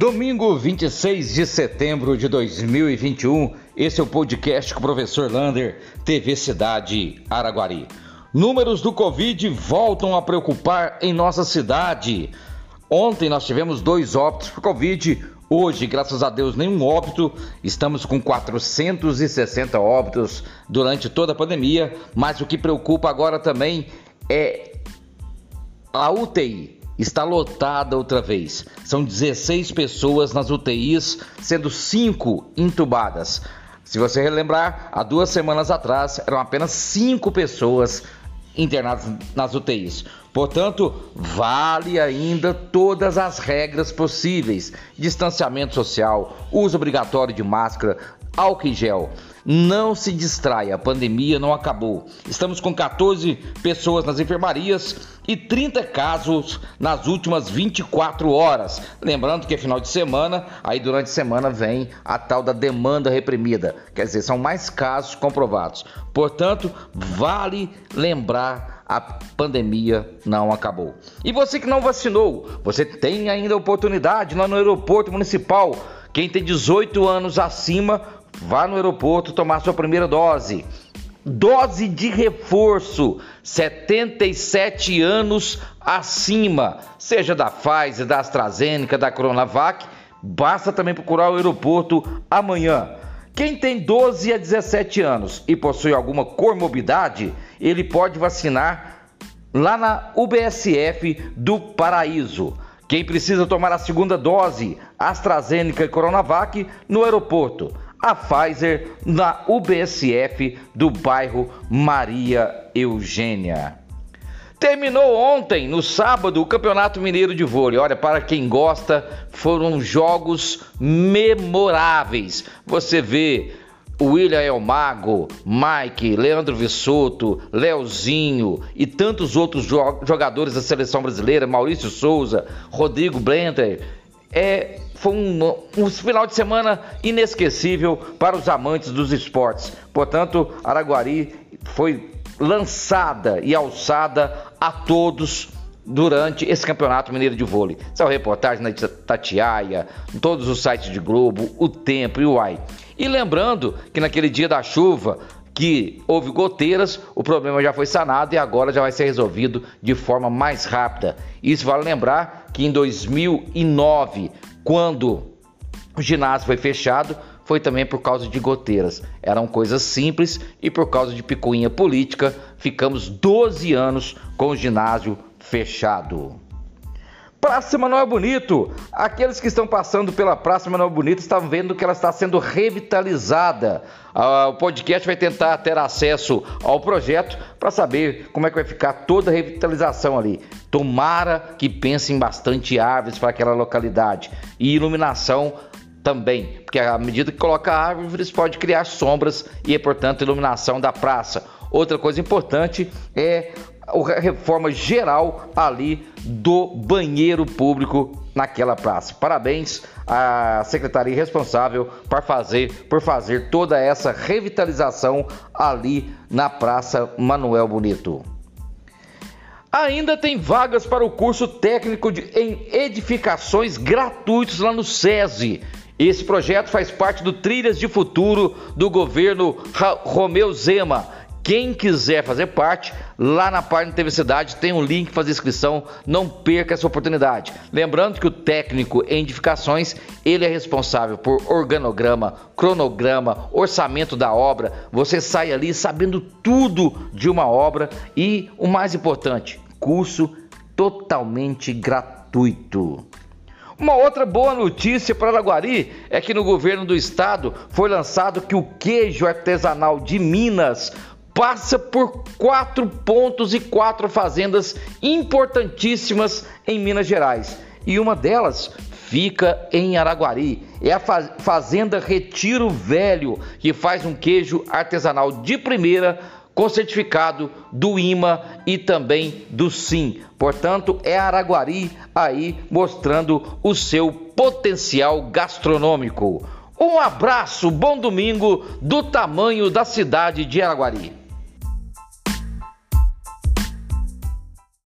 Domingo 26 de setembro de 2021, esse é o podcast com o professor Lander, TV Cidade Araguari. Números do Covid voltam a preocupar em nossa cidade. Ontem nós tivemos dois óbitos por Covid, hoje, graças a Deus, nenhum óbito. Estamos com 460 óbitos durante toda a pandemia, mas o que preocupa agora também é a UTI está lotada outra vez. São 16 pessoas nas UTIs, sendo 5 entubadas. Se você relembrar, há duas semanas atrás eram apenas 5 pessoas internadas nas UTIs. Portanto, vale ainda todas as regras possíveis: distanciamento social, uso obrigatório de máscara, álcool em gel. Não se distraia, a pandemia não acabou. Estamos com 14 pessoas nas enfermarias e 30 casos nas últimas 24 horas. Lembrando que é final de semana, aí durante a semana vem a tal da demanda reprimida. Quer dizer, são mais casos comprovados. Portanto, vale lembrar a pandemia não acabou. E você que não vacinou, você tem ainda oportunidade lá no aeroporto municipal. Quem tem 18 anos acima Vá no aeroporto tomar sua primeira dose. Dose de reforço, 77 anos acima, seja da Pfizer, da AstraZeneca, da Coronavac, basta também procurar o aeroporto amanhã. Quem tem 12 a 17 anos e possui alguma comorbidade, ele pode vacinar lá na UBSF do Paraíso. Quem precisa tomar a segunda dose, AstraZeneca e Coronavac, no aeroporto a Pfizer na UBSF do bairro Maria Eugênia. Terminou ontem, no sábado, o Campeonato Mineiro de Vôlei. Olha, para quem gosta, foram jogos memoráveis. Você vê o William Elmago, Mike, Leandro Vissoto, Leozinho e tantos outros jogadores da seleção brasileira, Maurício Souza, Rodrigo Blender. É, foi um, um, final de semana inesquecível para os amantes dos esportes. Portanto, Araguari foi lançada e alçada a todos durante esse campeonato mineiro de vôlei. São reportagens na Tatiaia, em todos os sites de Globo, o Tempo e o Uai. E lembrando que naquele dia da chuva, que houve goteiras, o problema já foi sanado e agora já vai ser resolvido de forma mais rápida. Isso vale lembrar que em 2009 quando o ginásio foi fechado, foi também por causa de goteiras. Eram coisas simples e por causa de picuinha política, ficamos 12 anos com o ginásio fechado. Praça Manuel Bonito. Aqueles que estão passando pela Praça Manuel Bonito estão vendo que ela está sendo revitalizada. Ah, o podcast vai tentar ter acesso ao projeto para saber como é que vai ficar toda a revitalização ali. Tomara que pensem bastante árvores para aquela localidade e iluminação também, porque à medida que coloca árvores pode criar sombras e, portanto, iluminação da praça. Outra coisa importante é a reforma geral ali do banheiro público naquela praça. Parabéns à secretaria responsável por fazer, por fazer toda essa revitalização ali na Praça Manuel Bonito. Ainda tem vagas para o curso técnico de, em edificações gratuitos lá no SESI. Esse projeto faz parte do Trilhas de Futuro do governo Romeu Zema quem quiser fazer parte, lá na página TV Cidade tem um link para fazer inscrição, não perca essa oportunidade. Lembrando que o técnico em edificações, ele é responsável por organograma, cronograma, orçamento da obra. Você sai ali sabendo tudo de uma obra e o mais importante, curso totalmente gratuito. Uma outra boa notícia para Araguari é que no governo do estado foi lançado que o queijo artesanal de Minas passa por quatro pontos e quatro fazendas importantíssimas em Minas Gerais. E uma delas fica em Araguari. É a Fazenda Retiro Velho, que faz um queijo artesanal de primeira com certificado do IMA e também do SIM. Portanto, é Araguari aí mostrando o seu potencial gastronômico. Um abraço, bom domingo do tamanho da cidade de Araguari.